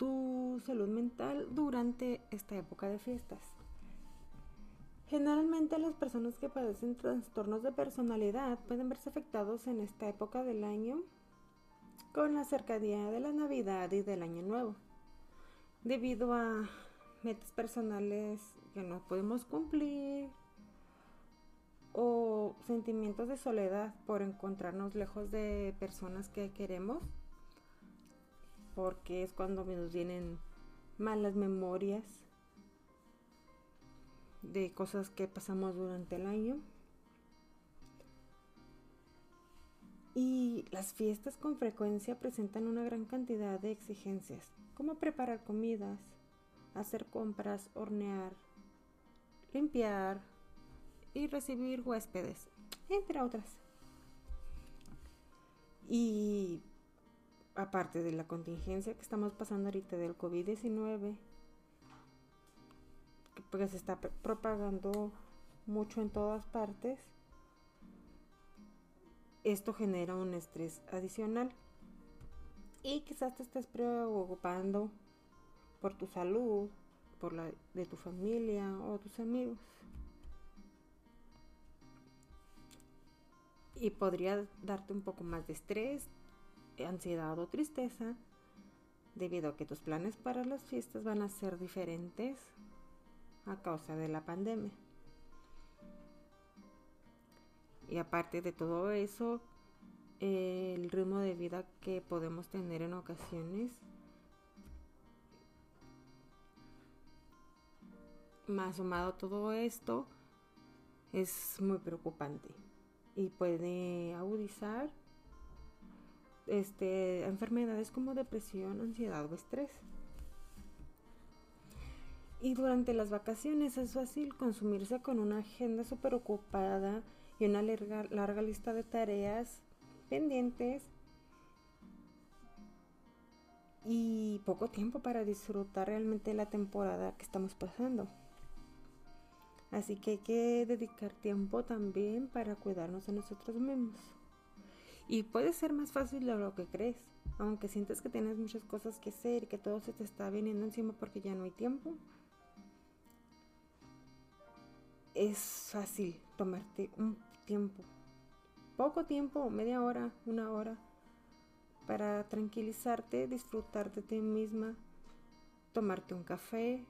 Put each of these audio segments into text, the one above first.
tu salud mental durante esta época de fiestas. Generalmente las personas que padecen trastornos de personalidad pueden verse afectados en esta época del año con la cercanía de la Navidad y del Año Nuevo, debido a metas personales que no podemos cumplir o sentimientos de soledad por encontrarnos lejos de personas que queremos porque es cuando nos vienen malas memorias de cosas que pasamos durante el año. Y las fiestas con frecuencia presentan una gran cantidad de exigencias, como preparar comidas, hacer compras, hornear, limpiar y recibir huéspedes, entre otras. Y aparte de la contingencia que estamos pasando ahorita del COVID-19, que pues se está propagando mucho en todas partes, esto genera un estrés adicional. Y quizás te estés preocupando por tu salud, por la de tu familia o tus amigos. Y podría darte un poco más de estrés, ansiedad o tristeza debido a que tus planes para las fiestas van a ser diferentes a causa de la pandemia. Y aparte de todo eso, el ritmo de vida que podemos tener en ocasiones, más sumado todo esto, es muy preocupante y puede agudizar este, enfermedades como depresión, ansiedad o estrés. Y durante las vacaciones es fácil consumirse con una agenda súper ocupada y una larga, larga lista de tareas pendientes y poco tiempo para disfrutar realmente la temporada que estamos pasando. Así que hay que dedicar tiempo también para cuidarnos a nosotros mismos. Y puede ser más fácil de lo que crees, aunque sientes que tienes muchas cosas que hacer y que todo se te está viniendo encima porque ya no hay tiempo. Es fácil tomarte un tiempo, poco tiempo, media hora, una hora, para tranquilizarte, disfrutar de ti misma, tomarte un café,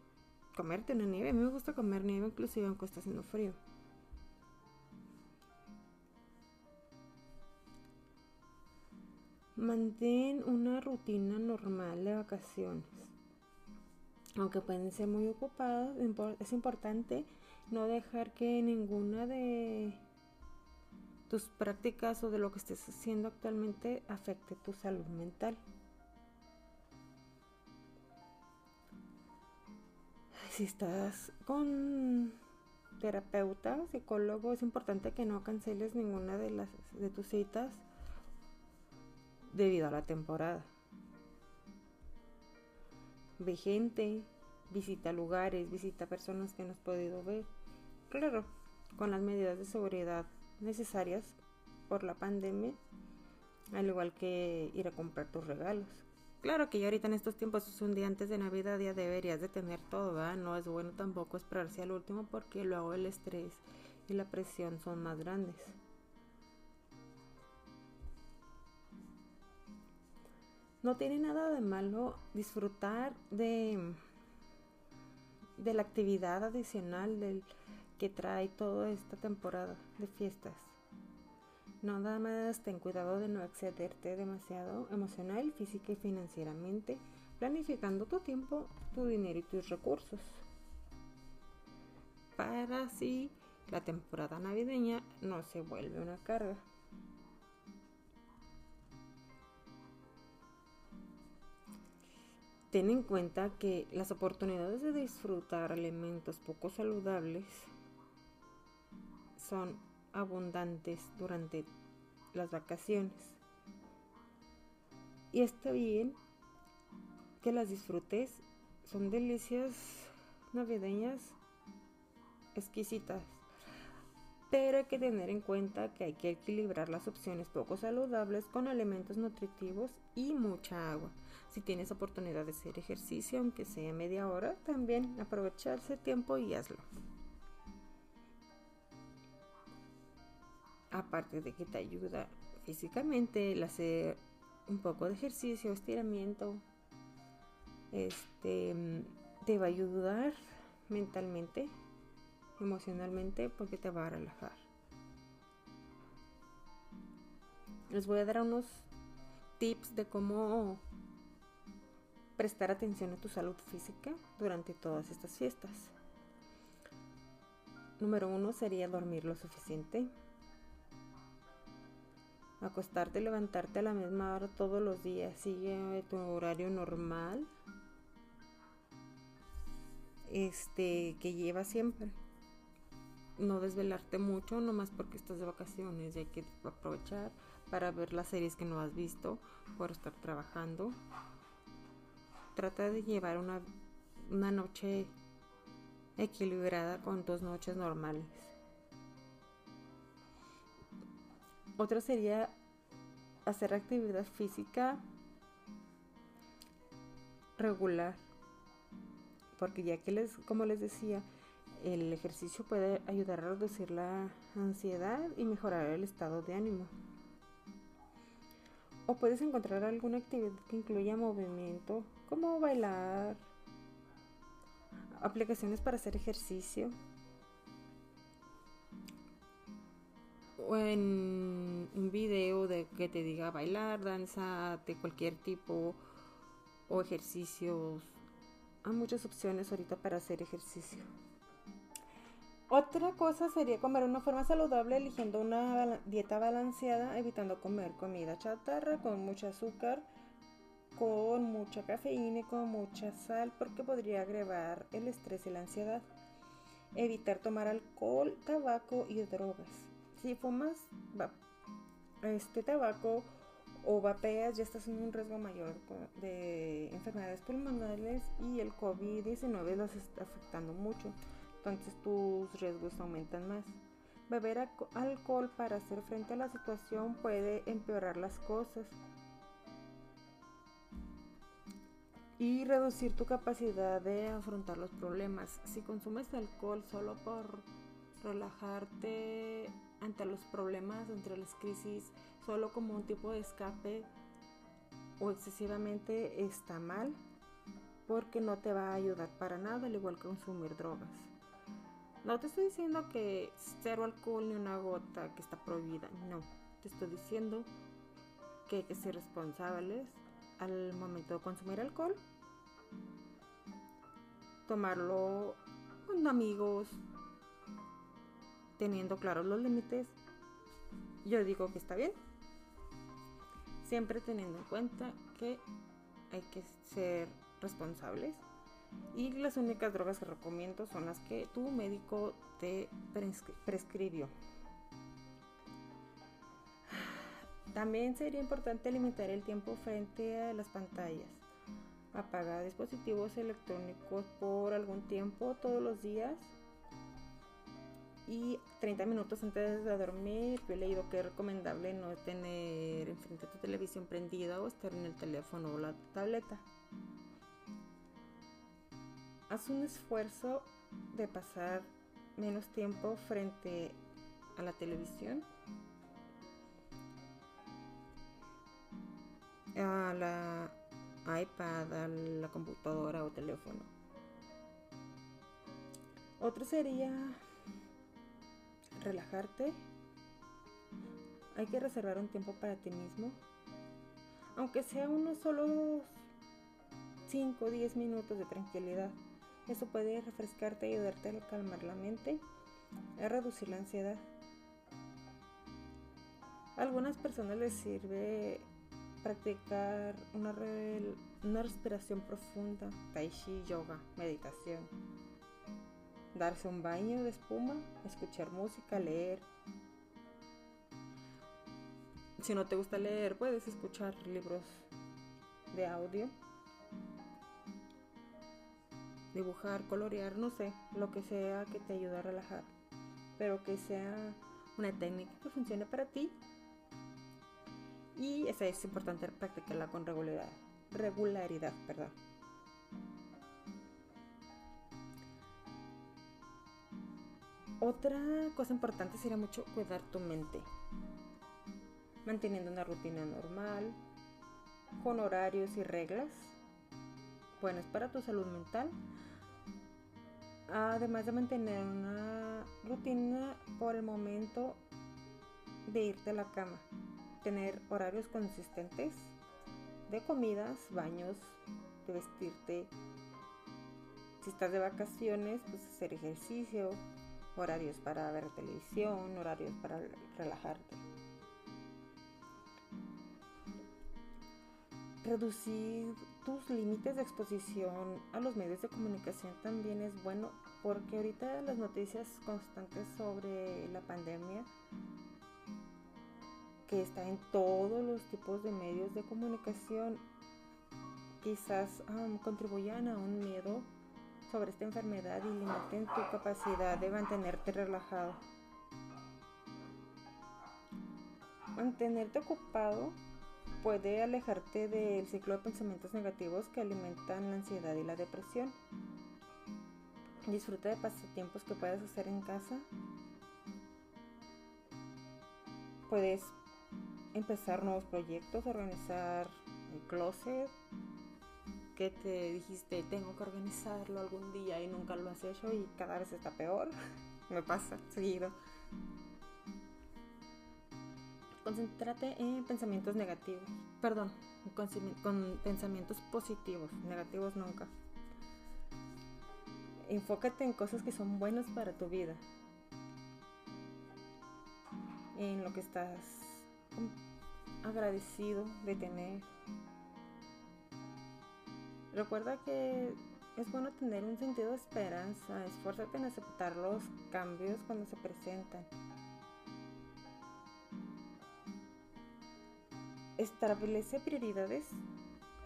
comerte una nieve. A mí me gusta comer nieve inclusive aunque está haciendo frío. Mantén una rutina normal de vacaciones. Aunque pueden ser muy ocupadas, es importante no dejar que ninguna de tus prácticas o de lo que estés haciendo actualmente afecte tu salud mental. Si estás con terapeuta, psicólogo, es importante que no canceles ninguna de las de tus citas debido a la temporada. Ve gente, visita lugares, visita personas que no has podido ver. Claro, con las medidas de seguridad necesarias por la pandemia, al igual que ir a comprar tus regalos. Claro que ya ahorita en estos tiempos es un día antes de Navidad, ya deberías de tener todo. No es bueno tampoco esperarse al último porque luego el estrés y la presión son más grandes. No tiene nada de malo disfrutar de, de la actividad adicional que trae toda esta temporada de fiestas. No nada más ten cuidado de no excederte demasiado emocional, física y financieramente, planificando tu tiempo, tu dinero y tus recursos. Para así la temporada navideña no se vuelve una carga. Ten en cuenta que las oportunidades de disfrutar alimentos poco saludables son abundantes durante las vacaciones. Y está bien que las disfrutes. Son delicias navideñas exquisitas. Pero hay que tener en cuenta que hay que equilibrar las opciones poco saludables con alimentos nutritivos y mucha agua. Si tienes oportunidad de hacer ejercicio, aunque sea media hora, también aprovecharse tiempo y hazlo. Aparte de que te ayuda físicamente el hacer un poco de ejercicio, estiramiento, este te va a ayudar mentalmente, emocionalmente, porque te va a relajar. Les voy a dar unos tips de cómo prestar atención a tu salud física durante todas estas fiestas. Número uno sería dormir lo suficiente. Acostarte y levantarte a la misma hora todos los días. Sigue tu horario normal. Este que lleva siempre. No desvelarte mucho, nomás porque estás de vacaciones. Y hay que aprovechar para ver las series que no has visto por estar trabajando trata de llevar una, noche equilibrada con dos noches normales. Otra sería hacer actividad física regular. Porque ya que les, como les decía, el ejercicio puede ayudar a reducir la ansiedad y mejorar el estado de ánimo. O puedes encontrar alguna actividad que incluya movimiento, como bailar, aplicaciones para hacer ejercicio, o en un video de que te diga bailar, danza de cualquier tipo o ejercicios. Hay muchas opciones ahorita para hacer ejercicio. Otra cosa sería comer de una forma saludable eligiendo una dieta balanceada, evitando comer comida chatarra con mucho azúcar, con mucha cafeína y con mucha sal porque podría agregar el estrés y la ansiedad. Evitar tomar alcohol, tabaco y drogas. Si fumas este tabaco o vapeas ya estás en un riesgo mayor de enfermedades pulmonares y el COVID-19 los está afectando mucho entonces tus riesgos aumentan más. Beber alcohol para hacer frente a la situación puede empeorar las cosas y reducir tu capacidad de afrontar los problemas. Si consumes alcohol solo por relajarte ante los problemas, entre las crisis, solo como un tipo de escape o excesivamente está mal porque no te va a ayudar para nada, al igual que consumir drogas. No te estoy diciendo que cero alcohol ni una gota que está prohibida, no. Te estoy diciendo que hay que ser responsables al momento de consumir alcohol. Tomarlo con amigos, teniendo claros los límites. Yo digo que está bien. Siempre teniendo en cuenta que hay que ser responsables y las únicas drogas que recomiendo son las que tu médico te prescribió. También sería importante limitar el tiempo frente a las pantallas. Apagar dispositivos electrónicos por algún tiempo todos los días. Y 30 minutos antes de dormir, yo he leído que es recomendable no tener enfrente tu televisión prendida o estar en el teléfono o la tableta haz un esfuerzo de pasar menos tiempo frente a la televisión, a la iPad, a la computadora o teléfono. Otro sería relajarte. Hay que reservar un tiempo para ti mismo. Aunque sea unos solo 5 o 10 minutos de tranquilidad. Eso puede refrescarte y ayudarte a calmar la mente, a reducir la ansiedad. A algunas personas les sirve practicar una, respiración profunda, tai chi, yoga, meditación, darse un baño de espuma, escuchar música, leer. Si no te gusta leer, puedes escuchar libros de audio, dibujar, colorear, no sé, lo que sea que te ayude a relajar, pero que sea una técnica que funcione para ti y esa es importante practicarla con regularidad. regularidad perdón. Otra cosa importante sería mucho cuidar tu mente, manteniendo una rutina normal, con horarios y reglas buenas para tu salud mental, además de mantener una rutina por el momento de irte a la cama tener horarios consistentes de comidas, baños, de vestirte. Si estás de vacaciones, pues hacer ejercicio, horarios para ver televisión, horarios para relajarte. Reducir tus límites de exposición a los medios de comunicación también es bueno porque ahorita las noticias constantes sobre la pandemia que está en todos los tipos de medios de comunicación, quizás contribuyan a un miedo sobre esta enfermedad y limiten tu capacidad de mantenerte relajado. Mantenerte ocupado puede alejarte del ciclo de pensamientos negativos que alimentan la ansiedad y la depresión. Disfruta de pasatiempos que puedas hacer en casa. Puedes empezar nuevos proyectos, organizar el closet que te dijiste tengo que organizarlo algún día y nunca lo has hecho y cada vez está peor. Me pasa seguido. Concéntrate en pensamientos negativos. Perdón, con, pensamientos positivos, negativos nunca. Enfócate en cosas que son buenas para tu vida. En lo que estás agradecido de tener. Recuerda que es bueno tener un sentido de esperanza, esfuérzate en aceptar los cambios cuando se presentan. Establece prioridades.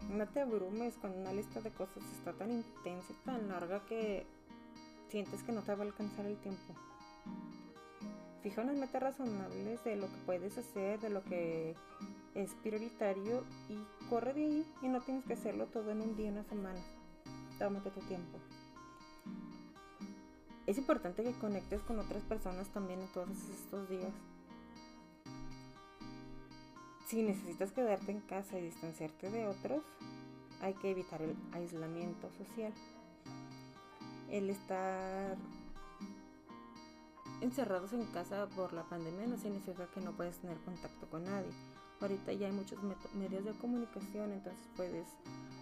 No te abrumes cuando una lista de cosas está tan intensa y tan larga que sientes que no te va a alcanzar el tiempo. Fija unas metas razonables de lo que puedes hacer, de lo que es prioritario y corre de ahí y no tienes que hacerlo todo en un día, una semana. Tómate tu tiempo. Es importante que conectes con otras personas también en todos estos días. Si necesitas quedarte en casa y distanciarte de otros, hay que evitar el aislamiento social. El estar encerrados en casa por la pandemia no significa que no puedes tener contacto con nadie. Ahorita ya hay muchos medios de comunicación, entonces puedes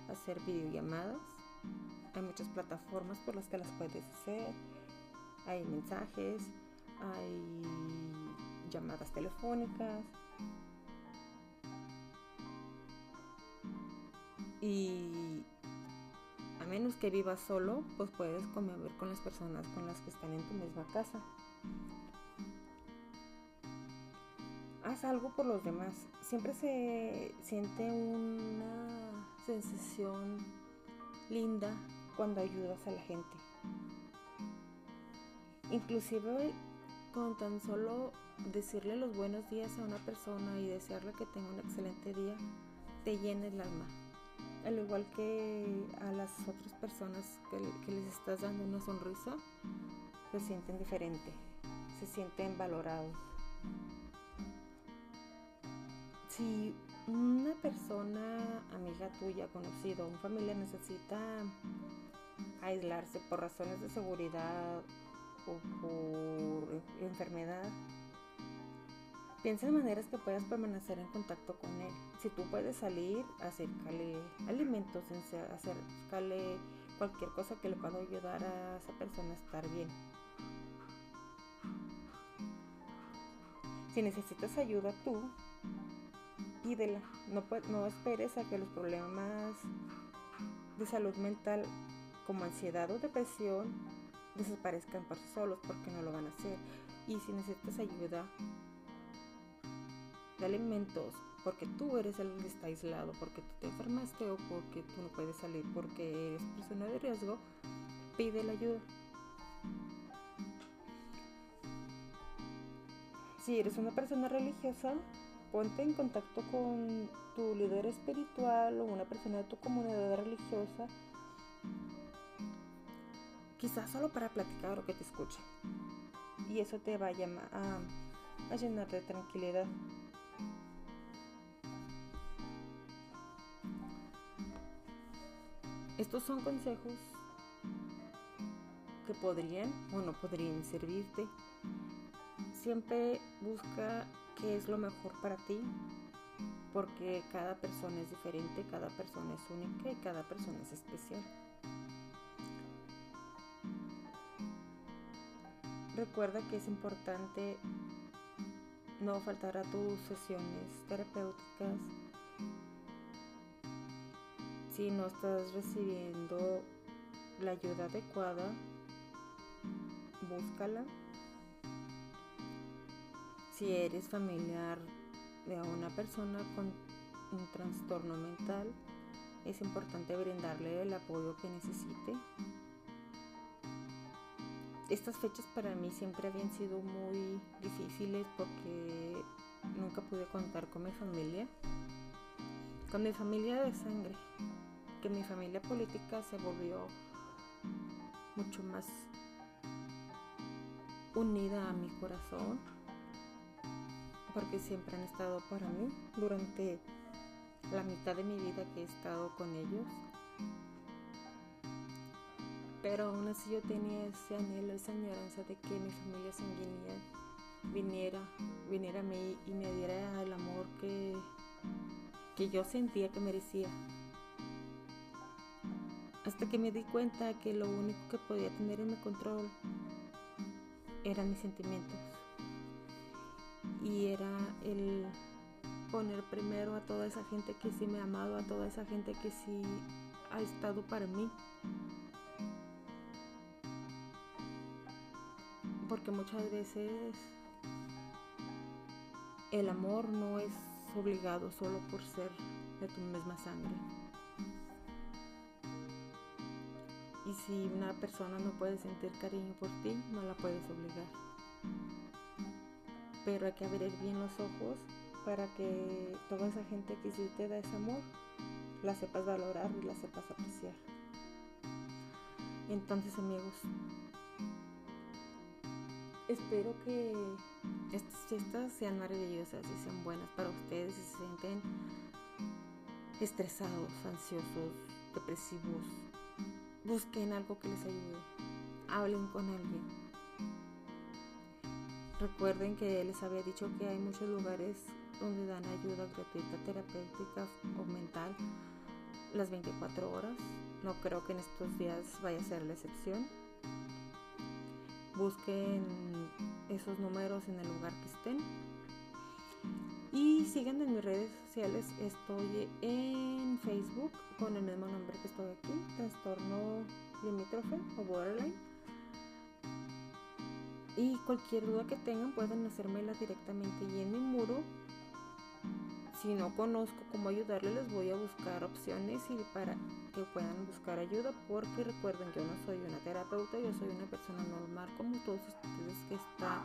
hacer videollamadas. Hay muchas plataformas por las que las puedes hacer. Hay mensajes, hay llamadas telefónicas. Y a menos que vivas solo, pues puedes convivir con las personas con las que están en tu misma casa. haz algo por los demás. Siempre se siente una sensación linda cuando ayudas a la gente. Inclusive con tan solo decirle los buenos días a una persona y desearle que tenga un excelente día, te llena el alma. Al igual que a las otras personas que, les estás dando una sonrisa, se sienten diferente, se sienten valorados. Si una persona, amiga tuya, conocido, un familiar necesita aislarse por razones de seguridad o por enfermedad, piensa en maneras que puedas permanecer en contacto con él. Si tú puedes salir, acércale alimentos, acércale cualquier cosa que le pueda ayudar a esa persona a estar bien. Si necesitas ayuda tú, pídela. No, no esperes a que los problemas de salud mental como ansiedad o depresión desaparezcan por sí solos porque no lo van a hacer. Y si necesitas ayuda alimentos, porque tú eres el que está aislado, porque tú te enfermaste o porque tú no puedes salir porque eres persona de riesgo, pide la ayuda. Si eres una persona religiosa, ponte en contacto con tu líder espiritual o una persona de tu comunidad religiosa, quizás solo para platicar o que te escuche. Y eso te va a, a llenar de tranquilidad. Estos son consejos que podrían o no podrían servirte. Siempre busca qué es lo mejor para ti, porque cada persona es diferente, cada persona es única y cada persona es especial. Recuerda que es importante no faltar a tus sesiones terapéuticas si no estás recibiendo la ayuda adecuada, búscala. Si eres familiar de una persona con un trastorno mental, es importante brindarle el apoyo que necesite. Estas fechas para mí siempre habían sido muy difíciles porque nunca pude contar con mi familia, con mi familia de sangre. Que mi familia política se volvió mucho más unida a mi corazón porque siempre han estado para mí durante la mitad de mi vida que he estado con ellos pero aún así yo tenía ese anhelo, esa añoranza de que mi familia sanguínea viniera, viniera a mí y me diera el amor que, que yo sentía que merecía hasta que me di cuenta que lo único que podía tener en mi control eran mis sentimientos. Y era el poner primero a toda esa gente que sí me ha amado, a toda esa gente que sí ha estado para mí. Porque muchas veces el amor no es obligado solo por ser de tu misma sangre. Y si una persona no puede sentir cariño por ti, no la puedes obligar. Pero hay que abrir bien los ojos para que toda esa gente que sí te da ese amor, la sepas valorar y la sepas apreciar. Entonces amigos, espero que estas fiestas sean maravillosas y sean buenas para ustedes y se sienten estresados, ansiosos, depresivos, Busquen algo que les ayude. Hablen con alguien. Recuerden que les había dicho que hay muchos lugares donde dan ayuda gratuita terapéutica o mental las 24 horas. No creo que en estos días vaya a ser la excepción. Busquen esos números en el lugar que estén. Y síganme en mis redes sociales. Estoy en Facebook con el mismo nombre que estoy aquí, trastorno limítrofe o borderline. Y cualquier duda que tengan pueden hacérmela directamente y en mi muro. Si no conozco cómo ayudarles, les voy a buscar opciones y para que puedan buscar ayuda, porque recuerden yo no soy una terapeuta, yo soy una persona normal como todos ustedes que están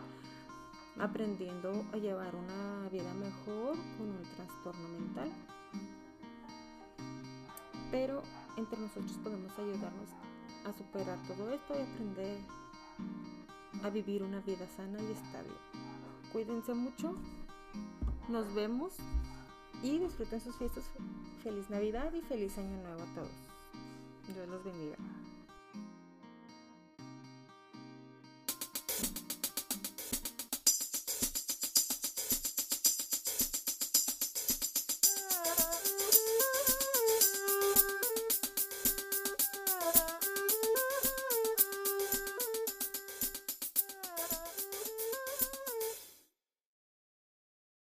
aprendiendo a llevar una vida mejor con un trastorno mental. Pero entre nosotros podemos ayudarnos a superar todo esto y aprender a vivir una vida sana y estable. Cuídense mucho, nos vemos y disfruten sus fiestas. Feliz Navidad y feliz Año Nuevo a todos. Dios los bendiga.